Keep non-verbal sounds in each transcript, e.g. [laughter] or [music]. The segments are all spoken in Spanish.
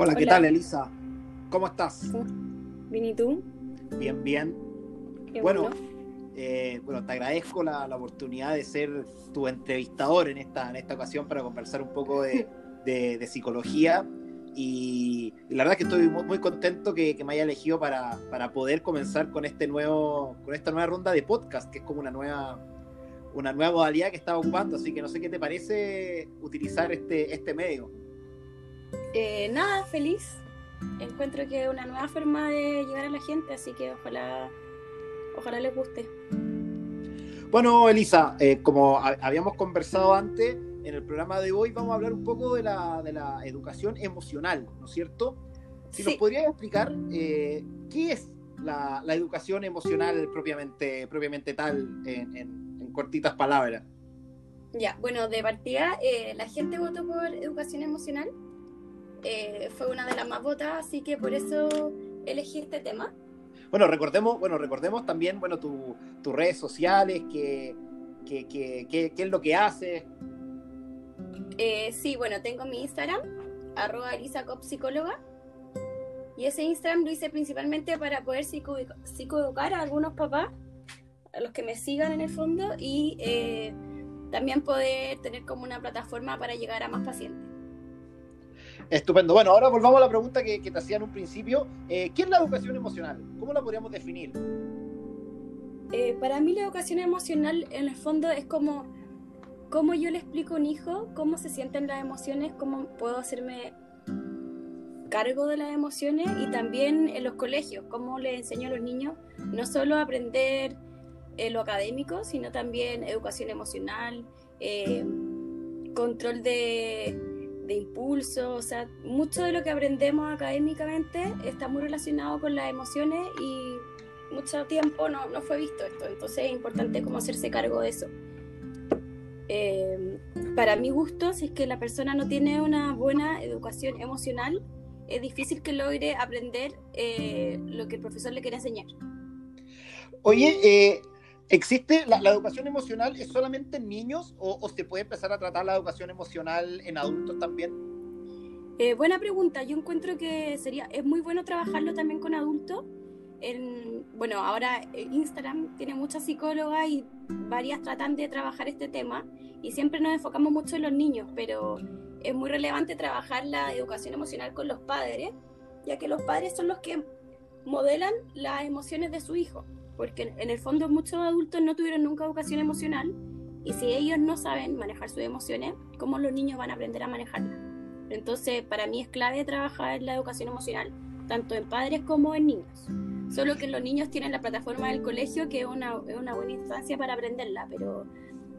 Hola, ¿qué tal, Elisa? ¿Cómo estás? Bien, ¿y tú? Bien, bien. Qué Bueno, eh, bueno, te agradezco la, la oportunidad de ser tu entrevistador en esta, en esta ocasión para conversar un poco de, [laughs] de- de psicología. Y, y la verdad es que estoy muy, muy contento que, que me haya elegido para, para poder comenzar con este nuevo, con esta nueva ronda de podcast, que es como una nueva, una nueva modalidad que estaba ocupando. Así que no sé qué te parece utilizar este, este medio. Eh, nada, feliz. Encuentro que es una nueva forma de llegar a la gente, así que ojalá, ojalá les guste. Bueno, Elisa, eh, como ha- habíamos conversado antes, en el programa de hoy vamos a hablar un poco de la, de la educación emocional, ¿no es cierto? Si nos podrías explicar eh, qué es la, la educación emocional propiamente, propiamente tal, en, en- en cortitas palabras. Ya, bueno, de partida, eh, la gente votó por educación emocional. Eh, fue una de las más votadas, así que por eso elegí este tema. Bueno, recordemos, bueno, recordemos también, bueno, tu- tus redes sociales, qué qué- qué es lo que haces. Eh, sí, bueno, tengo mi Instagram, arroba elisacopsicóloga. Y ese Instagram lo hice principalmente para poder psico- psicoeducar a algunos papás, a los que me sigan en el fondo, y eh, también poder tener como una plataforma para llegar a más pacientes. Estupendo. Bueno, ahora volvamos a la pregunta que, te hacía en un principio. Eh, ¿Qué es la educación emocional? ¿Cómo la podríamos definir? Eh, para mí la educación emocional en el fondo es como cómo yo le explico a un hijo cómo se sienten las emociones, cómo puedo hacerme cargo de las emociones y también en los colegios, cómo le enseño a los niños no solo a aprender eh, lo académico, sino también educación emocional, eh, control de, de impulso, o sea, mucho de lo que aprendemos académicamente está muy relacionado con las emociones y mucho tiempo no, no fue visto esto, entonces es importante como hacerse cargo de eso. Eh, para mi gusto, si es que la persona no tiene una buena educación emocional, es difícil que logre aprender eh, lo que el profesor le quiere enseñar. Oye, eh, ¿existe la, la educación emocional es solamente en niños o, o se puede empezar a tratar la educación emocional en adultos también? Eh, buena pregunta, yo encuentro que sería, es muy bueno trabajarlo también con adultos. En, bueno, ahora eh, Instagram tiene muchas psicólogas y varias tratan de trabajar este tema y siempre nos enfocamos mucho en los niños, pero es muy relevante trabajar la educación emocional con los padres, ya que los padres son los que modelan las emociones de su hijo, porque en el fondo muchos adultos no tuvieron nunca educación emocional y si ellos no saben manejar sus emociones, ¿cómo los niños van a aprender a manejarlas? Entonces, para mí es clave trabajar la educación emocional, tanto en padres como en niños. Solo que los niños tienen la plataforma del colegio, que es una, es una buena instancia para aprenderla, pero,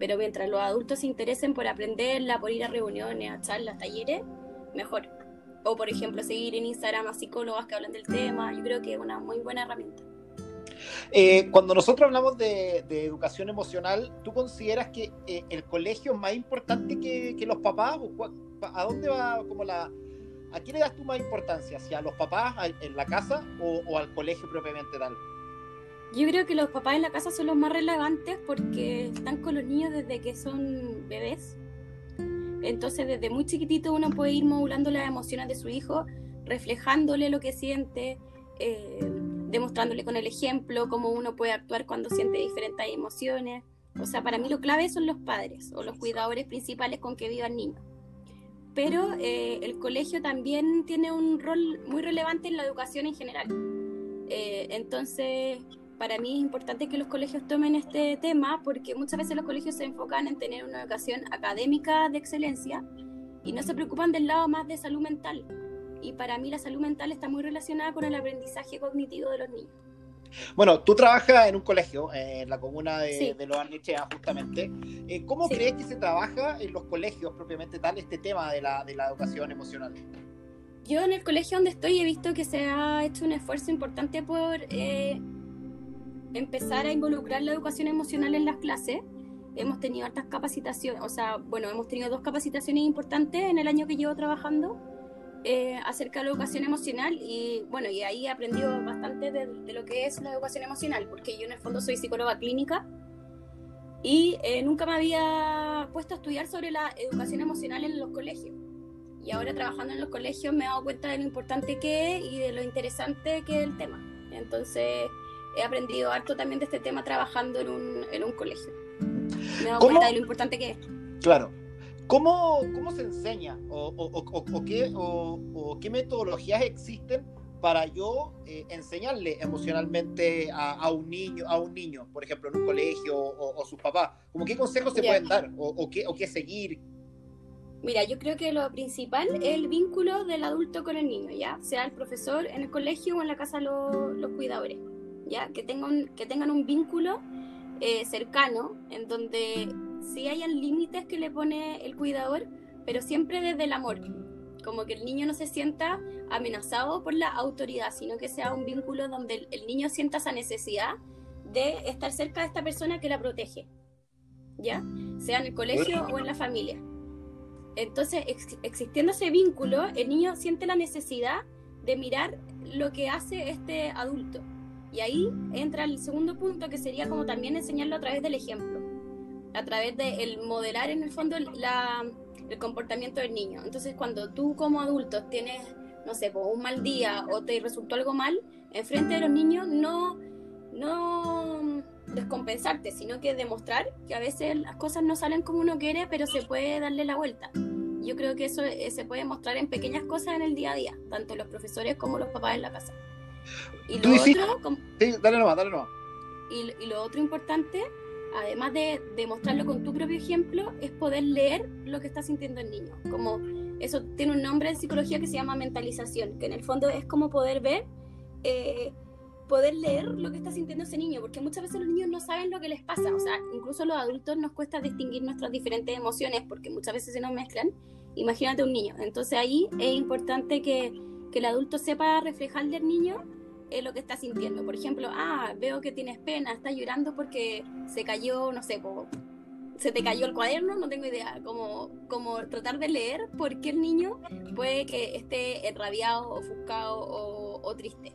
pero mientras los adultos se interesen por aprenderla, por ir a reuniones, a charlas, talleres, mejor. O, por ejemplo, seguir en Instagram a psicólogas que hablan del tema, yo creo que es una muy buena herramienta. Eh, cuando nosotros hablamos de, educación emocional, ¿tú consideras que eh, el colegio es más importante que, los papás? ¿O cua- ¿A dónde va como la... ¿A quién le das tú más importancia? ¿Si a los papás en la casa o, o al colegio propiamente tal? Yo creo que los papás en la casa son los más relevantes porque están con los niños desde que son bebés. Entonces, desde muy chiquitito uno puede ir modulando las emociones de su hijo, reflejándole lo que siente, eh, demostrándole con el ejemplo cómo uno puede actuar cuando siente diferentes emociones. O sea, para mí lo clave son los padres o los cuidadores principales con que viva el niño. Pero eh, el colegio también tiene un rol muy relevante en la educación en general. Eh, entonces, para mí es importante que los colegios tomen este tema porque muchas veces los colegios se enfocan en tener una educación académica de excelencia y no se preocupan del lado más de salud mental. Y para mí la salud mental está muy relacionada con el aprendizaje cognitivo de los niños. Bueno, tú trabajas en un colegio, eh, en la comuna de, Sí. de Los Arnechea, justamente. Eh, ¿Cómo Sí. crees que se trabaja en los colegios propiamente tal este tema de la, de la educación emocional? Yo en el colegio donde estoy he visto que se ha hecho un esfuerzo importante por eh, empezar a involucrar la educación emocional en las clases. Hemos tenido hartas capacitaciones, o sea, bueno, hemos tenido dos capacitaciones importantes en el año que llevo trabajando eh, acerca de la educación emocional y bueno, y ahí he aprendido bastante de, de lo que es la educación emocional, porque yo en el fondo soy psicóloga clínica y eh, nunca me había puesto a estudiar sobre la educación emocional en los colegios. Y ahora trabajando en los colegios me he dado cuenta de lo importante que es y de lo interesante que es el tema. Entonces he aprendido harto también de este tema trabajando en un, en un colegio. Me he dado cuenta de lo importante que es. Claro. ¿Cómo, cómo se enseña o, o, o, qué, o, qué metodologías existen para yo eh, enseñarle emocionalmente a, a, un niño, a un niño, por ejemplo, en un colegio o, sus papás? ¿Cómo qué consejos se pueden dar o, qué, o qué seguir? Mira, yo creo que lo principal es el vínculo del adulto con el niño, ¿ya? Sea el profesor en el colegio o en la casa los, los cuidadores, ¿ya? Que tengan, que tengan un vínculo eh, cercano en donde sí hayan límites que le pone el cuidador, pero siempre desde el amor. Como que el niño no se sienta amenazado por la autoridad, sino que sea un vínculo donde el, niño sienta esa necesidad de estar cerca de esta persona que la protege, ¿ya? Sea en el colegio o en la familia. Entonces, existiendo ese vínculo, el niño siente la necesidad de mirar lo que hace este adulto. Y ahí entra el segundo punto, que sería como también enseñarlo a través del ejemplo, a través de el modelar en el fondo la, el comportamiento del niño. Entonces, cuando tú como adulto tienes, no sé, un mal día o te resultó algo mal, enfrente de los niños no, no descompensarte, sino que demostrar que a veces las cosas no salen como uno quiere, pero se puede darle la vuelta yo creo que eso eh, se puede mostrar en pequeñas cosas en el día a día, tanto los profesores como los papás en la casa. Y lo otro, sí, dale nomás, dale nomás. Y, lo otro importante, además de demostrarlo con tu propio ejemplo, es poder leer lo que está sintiendo el niño. Como eso tiene un nombre en psicología que se llama mentalización, que en el fondo es como poder ver eh, poder leer lo que está sintiendo ese niño, porque muchas veces los niños no saben lo que les pasa, o sea, incluso a los adultos nos cuesta distinguir nuestras diferentes emociones porque muchas veces se nos mezclan. Imagínate un niño, entonces ahí es importante que, que el adulto sepa reflejarle al niño eh, lo que está sintiendo. Por ejemplo, ah, veo que tienes pena, estás llorando porque se cayó, no sé, se te cayó el cuaderno, no tengo idea, como, como tratar de leer por qué el niño puede que esté enrabiado, ofuscado o, o triste.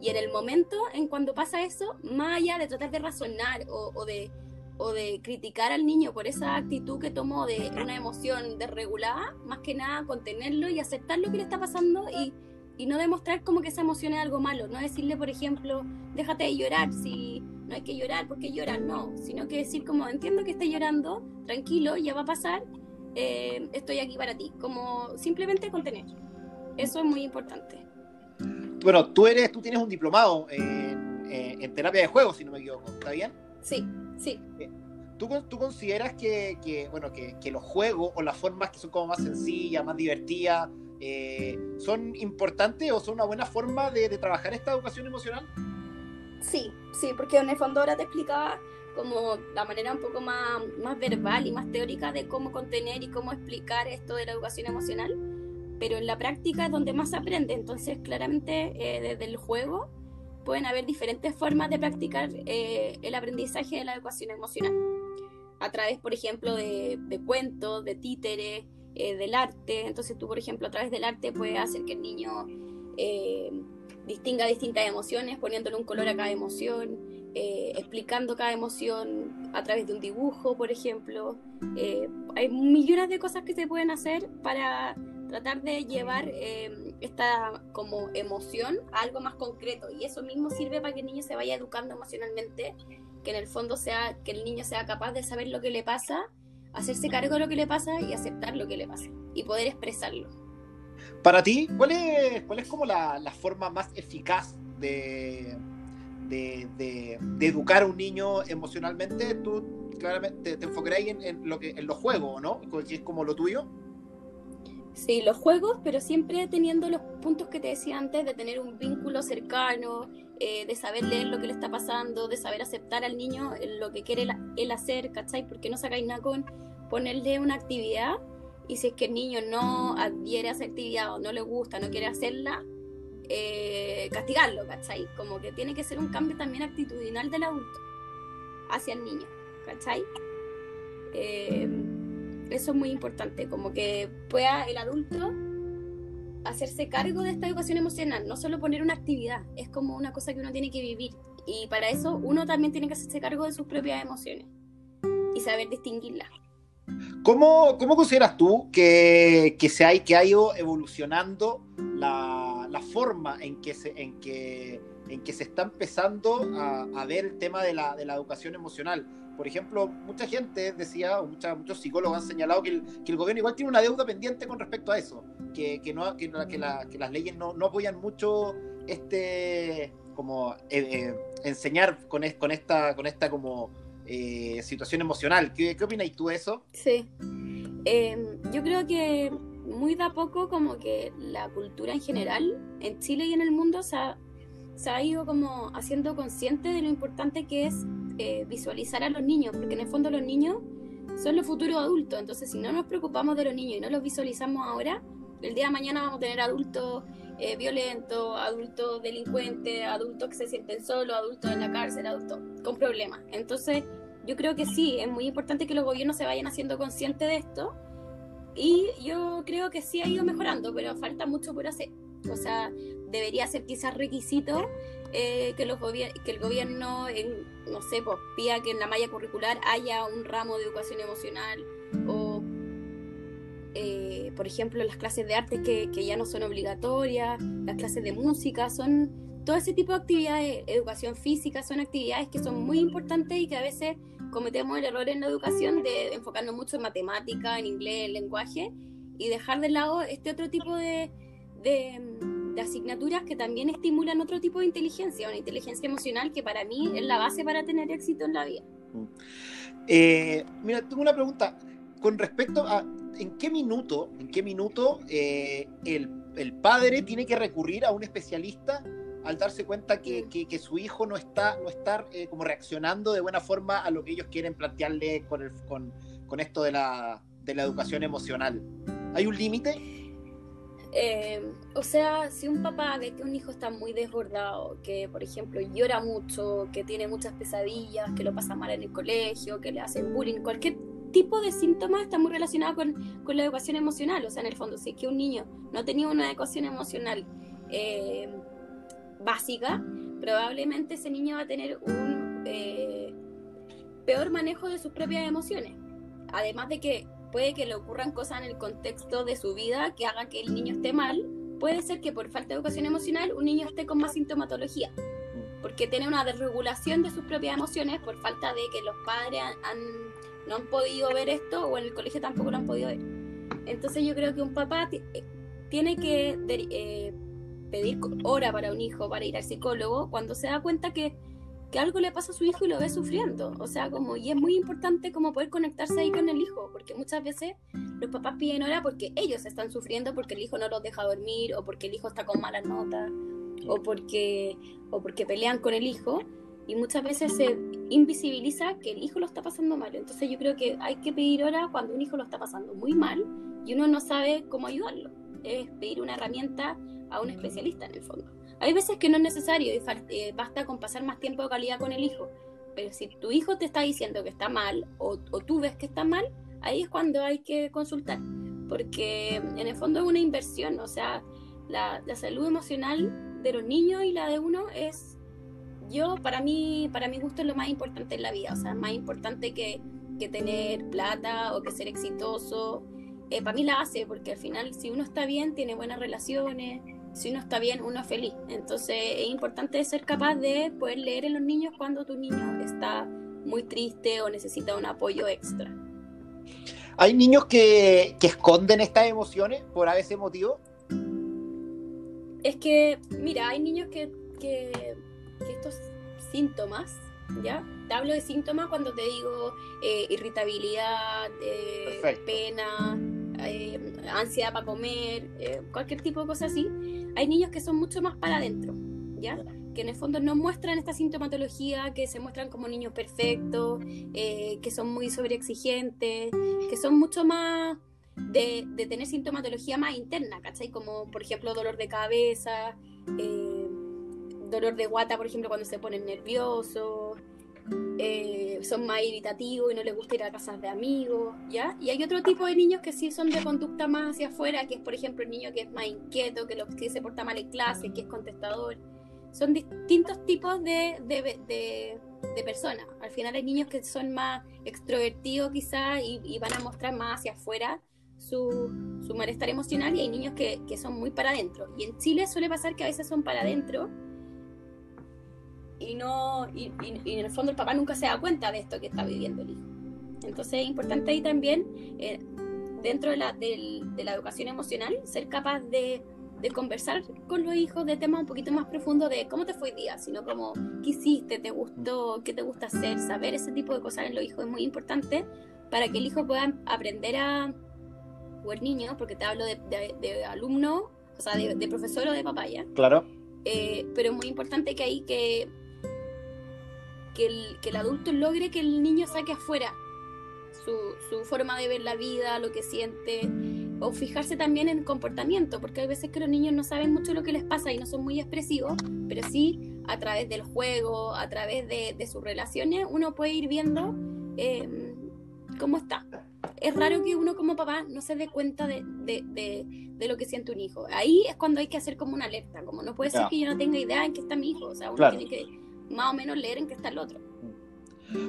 Y en el momento en cuando pasa eso, más allá de tratar de razonar o, de, o de criticar al niño por esa actitud que tomó de una emoción desregulada, más que nada contenerlo y aceptar lo que le está pasando y, y no demostrar como que esa emoción es algo malo. No decirle, por ejemplo, déjate de llorar si no hay que llorar porque llorar, no, sino que decir como entiendo que estás llorando, tranquilo, ya va a pasar, eh, estoy aquí para ti. Como simplemente contener. Eso es muy importante. Bueno, tú eres, tú tienes un diplomado en, terapia de juego, si no me equivoco, ¿está bien? Sí, sí. Eh, ¿Tú, tú consideras que, bueno, que, los juegos o las formas que son como más sencillas, más divertidas, eh, son importantes o son una buena forma de, trabajar esta educación emocional? Sí, sí, porque en el fondo ahora te explicaba como la manera un poco más, más verbal y más teórica de cómo contener y cómo explicar esto de la educación emocional pero en la práctica es donde más se aprende. Entonces, claramente, eh, desde el juego pueden haber diferentes formas de practicar eh, el aprendizaje de la educación emocional. A través, por ejemplo, de, cuentos, de títeres, eh, del arte. Entonces, tú, por ejemplo, a través del arte puedes hacer que el niño distinga distintas emociones, poniéndole un color a cada emoción, explicando cada emoción a través de un dibujo, por ejemplo. hay millones de cosas que se pueden hacer para tratar de llevar esta como emoción a algo más concreto y eso mismo sirve para que el niño se vaya educando emocionalmente, que en el fondo sea que el niño sea capaz de saber lo que le pasa, hacerse cargo de lo que le pasa y aceptar lo que le pasa y poder expresarlo. Para ti, ¿cuál es, cuál es como la, la forma más eficaz de, de, de, educar a un niño emocionalmente? Tú claramente te, enfocarás en, lo que, en los juegos, ¿no? Que es como lo tuyo. Sí, los juegos, pero siempre teniendo los puntos que te decía antes, de tener un vínculo cercano, eh, de saber leer lo que le está pasando, de saber aceptar al niño lo que quiere él hacer, ¿cachai? Porque no sacáis nada con ponerle una actividad y si es que el niño no adhiere a esa actividad o no le gusta, no quiere hacerla, eh, castigarlo, ¿cachai? Como que tiene que ser un cambio también actitudinal del adulto hacia el niño, ¿cachai? Eh, eso es muy importante, como que pueda el adulto hacerse cargo de esta educación emocional, no solo poner una actividad, es como una cosa que uno tiene que vivir. Y para eso uno también tiene que hacerse cargo de sus propias emociones y saber distinguirlas. ¿Cómo, cómo consideras tú que, que, se hay, que ha ido evolucionando la, la forma en que, se, en, que, en que se está empezando a, a ver el tema de la, de la, educación emocional? Por ejemplo, mucha gente decía, o mucha, muchos psicólogos han señalado que el, que el, gobierno igual tiene una deuda pendiente con respecto a eso, que, que, no, que, que, la, que las leyes no, no, apoyan mucho este, como eh, eh, enseñar con, es, con, esta, con esta como eh, situación emocional. ¿Qué, qué opinas tú de eso? Sí. Eh, yo creo que muy de a poco como que la cultura en general en Chile y en el mundo se ha, se ha ido como haciendo consciente de lo importante que es eh, visualizar a los niños, porque en el fondo los niños son los futuros adultos, entonces si no nos preocupamos de los niños y no los visualizamos ahora, el día de mañana vamos a tener adultos eh, violentos, adultos delincuentes, adultos que se sienten solos, adultos en la cárcel, adultos con problemas. Entonces, yo creo que sí, es muy importante que los gobiernos se vayan haciendo conscientes de esto y yo creo que sí ha ido mejorando, pero falta mucho por hacer. O sea, debería ser quizás requisito eh, que, los que el gobierno, en, no sé, pues pida que en la malla curricular haya un ramo de educación emocional o eh, por ejemplo, las clases de arte que, que, ya no son obligatorias, las clases de música, son todo ese tipo de actividades, educación física, son actividades que son muy importantes y que a veces cometemos el error en la educación de enfocarnos mucho en matemática, en inglés, en lenguaje y dejar de lado este otro tipo de, de, de asignaturas que también estimulan otro tipo de inteligencia, una inteligencia emocional que para mí es la base para tener éxito en la vida. Eh, mira, tengo una pregunta con respecto a en qué minuto, en qué minuto eh, el, el, padre tiene que recurrir a un especialista al darse cuenta que, que, que su hijo no está, no está eh, como reaccionando de buena forma a lo que ellos quieren plantearle con, el, con, con esto de la, de la, educación emocional. ¿Hay un límite? Eh, o sea, si un papá ve que un hijo está muy desbordado, que por ejemplo llora mucho, que tiene muchas pesadillas, que lo pasa mal en el colegio, que le hacen bullying, cualquier tipo de síntomas está muy relacionado con, con, la educación emocional. O sea, en el fondo, si es que un niño no tenía una educación emocional eh, básica, probablemente ese niño va a tener un eh, peor manejo de sus propias emociones. Además de que puede que le ocurran cosas en el contexto de su vida que hagan que el niño esté mal, puede ser que por falta de educación emocional un niño esté con más sintomatología porque tiene una desregulación de sus propias emociones por falta de que los padres han no han podido ver esto o en el colegio tampoco lo han podido ver. Entonces yo creo que un papá eh, tiene que eh, pedir hora para un hijo para ir al psicólogo cuando se da cuenta que, que, algo le pasa a su hijo y lo ve sufriendo. O sea, como, y es muy importante como poder conectarse ahí con el hijo, porque muchas veces los papás piden hora porque ellos están sufriendo, porque el hijo no los deja dormir, o porque el hijo está con malas notas, o porque, o porque pelean con el hijo y muchas veces se invisibiliza que el hijo lo está pasando mal. Entonces yo creo que hay que pedir hora cuando un hijo lo está pasando muy mal y uno no sabe cómo ayudarlo. Es pedir una herramienta a un especialista en el fondo. Hay veces que no es necesario y eh, basta con pasar más tiempo de calidad con el hijo. Pero si tu hijo te está diciendo que está mal o, o tú ves que está mal, ahí es cuando hay que consultar. Porque en el fondo es una inversión. O sea, la, la salud emocional de los niños y la de uno es yo, para mí, para mi gusto es lo más importante en la vida, o sea, más importante que, que tener plata o que ser exitoso. Eh, para mí la hace, porque al final si uno está bien, tiene buenas relaciones, si uno está bien, uno es feliz. Entonces es importante ser capaz de poder leer en los niños cuando tu niño está muy triste o necesita un apoyo extra. ¿Hay niños que, que esconden estas emociones por a ese motivo? Es que, mira, hay niños que, que que estos síntomas, ¿ya? Te hablo de síntomas cuando te digo eh, irritabilidad, eh, pena, eh, ansiedad para comer, eh, cualquier tipo de cosa así. Hay niños que son mucho más para adentro, ¿ya? Que en el fondo no muestran esta sintomatología, que se muestran como niños perfectos, que son muy sobreexigentes, que son mucho más de, de, tener sintomatología más interna, ¿cachai? Como por ejemplo dolor de cabeza, eh, dolor de guata, por ejemplo, cuando se ponen nerviosos, eh, son más irritativos y no les gusta ir a casas de amigos, ¿ya? Y hay otro tipo de niños que sí son de conducta más hacia afuera, que es, por ejemplo, el niño que es más inquieto, que, lo, que se porta mal en clase, que es contestador. Son distintos tipos de, de, de, de persona. Al final hay niños que son más extrovertidos quizás y, van a mostrar más hacia afuera su, su malestar emocional y hay niños que, que son muy para adentro. Y en Chile suele pasar que a veces son para adentro y no y, en el fondo el papá nunca se da cuenta de esto que está viviendo el hijo. Entonces es importante ahí también, eh, dentro de la, de, la educación emocional, ser capaz de, de, conversar con los hijos de temas un poquito más profundos de cómo te fue el día, sino como qué hiciste, te gustó, qué te gusta hacer, saber ese tipo de cosas en los hijos es muy importante para que el hijo pueda aprender a, o el niño, porque te hablo de, de alumno, o sea, de, profesor o de papaya. Claro. Eh, pero es muy importante que ahí que que el, que el adulto logre que el niño saque afuera su, su, forma de ver la vida, lo que siente, o fijarse también en comportamiento, porque hay veces que los niños no saben mucho lo que les pasa y no son muy expresivos, pero sí a través del juego, a través de, de sus relaciones, uno puede ir viendo em, cómo está. Es raro que uno como papá no se dé cuenta de, de, de, lo que siente un hijo. Ahí es cuando hay que hacer como una alerta, como no puede ser que yo no tenga idea en qué está mi hijo, o sea, uno tiene que más o menos leer en qué está el otro.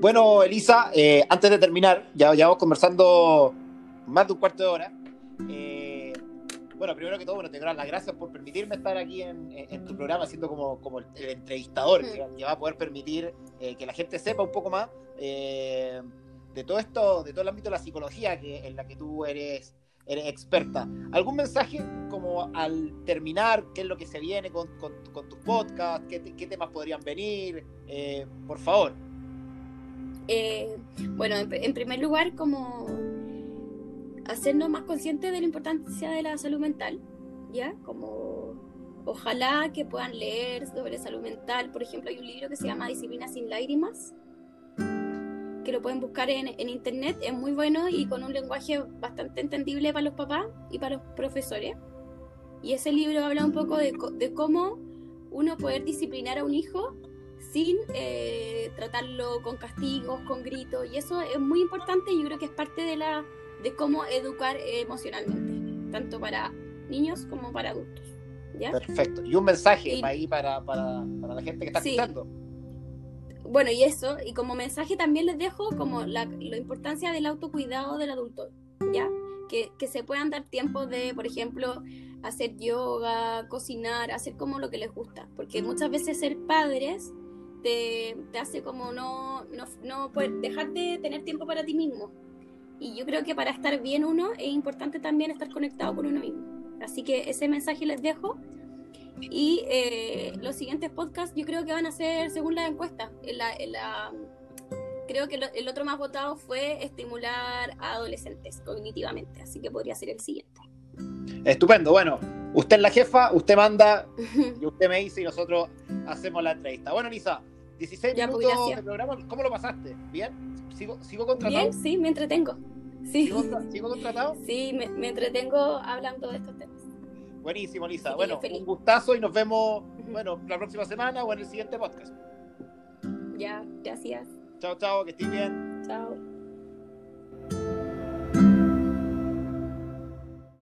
Bueno, Elisa, eh, antes de terminar, ya llevamos conversando más de un cuarto de hora. Eh, bueno, primero que todo, bueno, te doy las gracias por permitirme estar aquí en, tu programa, siendo como, como el, entrevistador, que, va a poder permitir eh, que la gente sepa un poco más de todo esto, de todo el ámbito de la psicología que, en la que tú eres eres experta. ¿Algún mensaje como al terminar? ¿Qué es lo que se viene con, con, con tus podcasts? ¿Qué, temas podrían venir? Eh, por favor. Eh, bueno, en, primer lugar, como hacernos más conscientes de la importancia de la salud mental, ¿ya? Como ojalá que puedan leer sobre salud mental. Por ejemplo, hay un libro que se llama Disciplina sin lágrimas, que lo pueden buscar en, en, internet, es muy bueno y con un lenguaje bastante entendible para los papás y para los profesores. Y ese libro habla un poco de, de cómo uno poder disciplinar a un hijo sin eh, tratarlo con castigos, con gritos, y eso es muy importante y yo creo que es parte de, la, de cómo educar emocionalmente, tanto para niños como para adultos. ¿ya? Perfecto. Y un mensaje ahí para, para, para, la gente que está escuchando bueno, y eso, y como mensaje también les dejo como la, importancia del autocuidado del adulto, ¿ya? Que, que, se puedan dar tiempos de, por ejemplo, hacer yoga, cocinar, hacer como lo que les gusta, porque muchas veces ser padres te, te hace como no, no, no poder dejar de tener tiempo para ti mismo. Y yo creo que para estar bien uno es importante también estar conectado con uno mismo. Así que ese mensaje les dejo y eh, los siguientes podcasts yo creo que van a ser según la encuesta. creo que el otro más votado fue estimular a adolescentes cognitivamente, así que podría ser el siguiente. Estupendo, bueno, usted es la jefa, usted manda [laughs] y usted me dice y nosotros hacemos la entrevista. Bueno, Lisa, 16 pues, minutos de programa, ¿cómo lo pasaste? ¿Bien? ¿Sigo, sigo contratado? Bien, sí, me entretengo. Sí. ¿Sigo, contratado? Sí, me entretengo hablando de estos temas. Buenísimo, Lisa. bueno, un gustazo y nos vemos, bueno, la próxima semana o en el siguiente podcast. Ya, gracias. Chao, chao, que estés bien. Chao.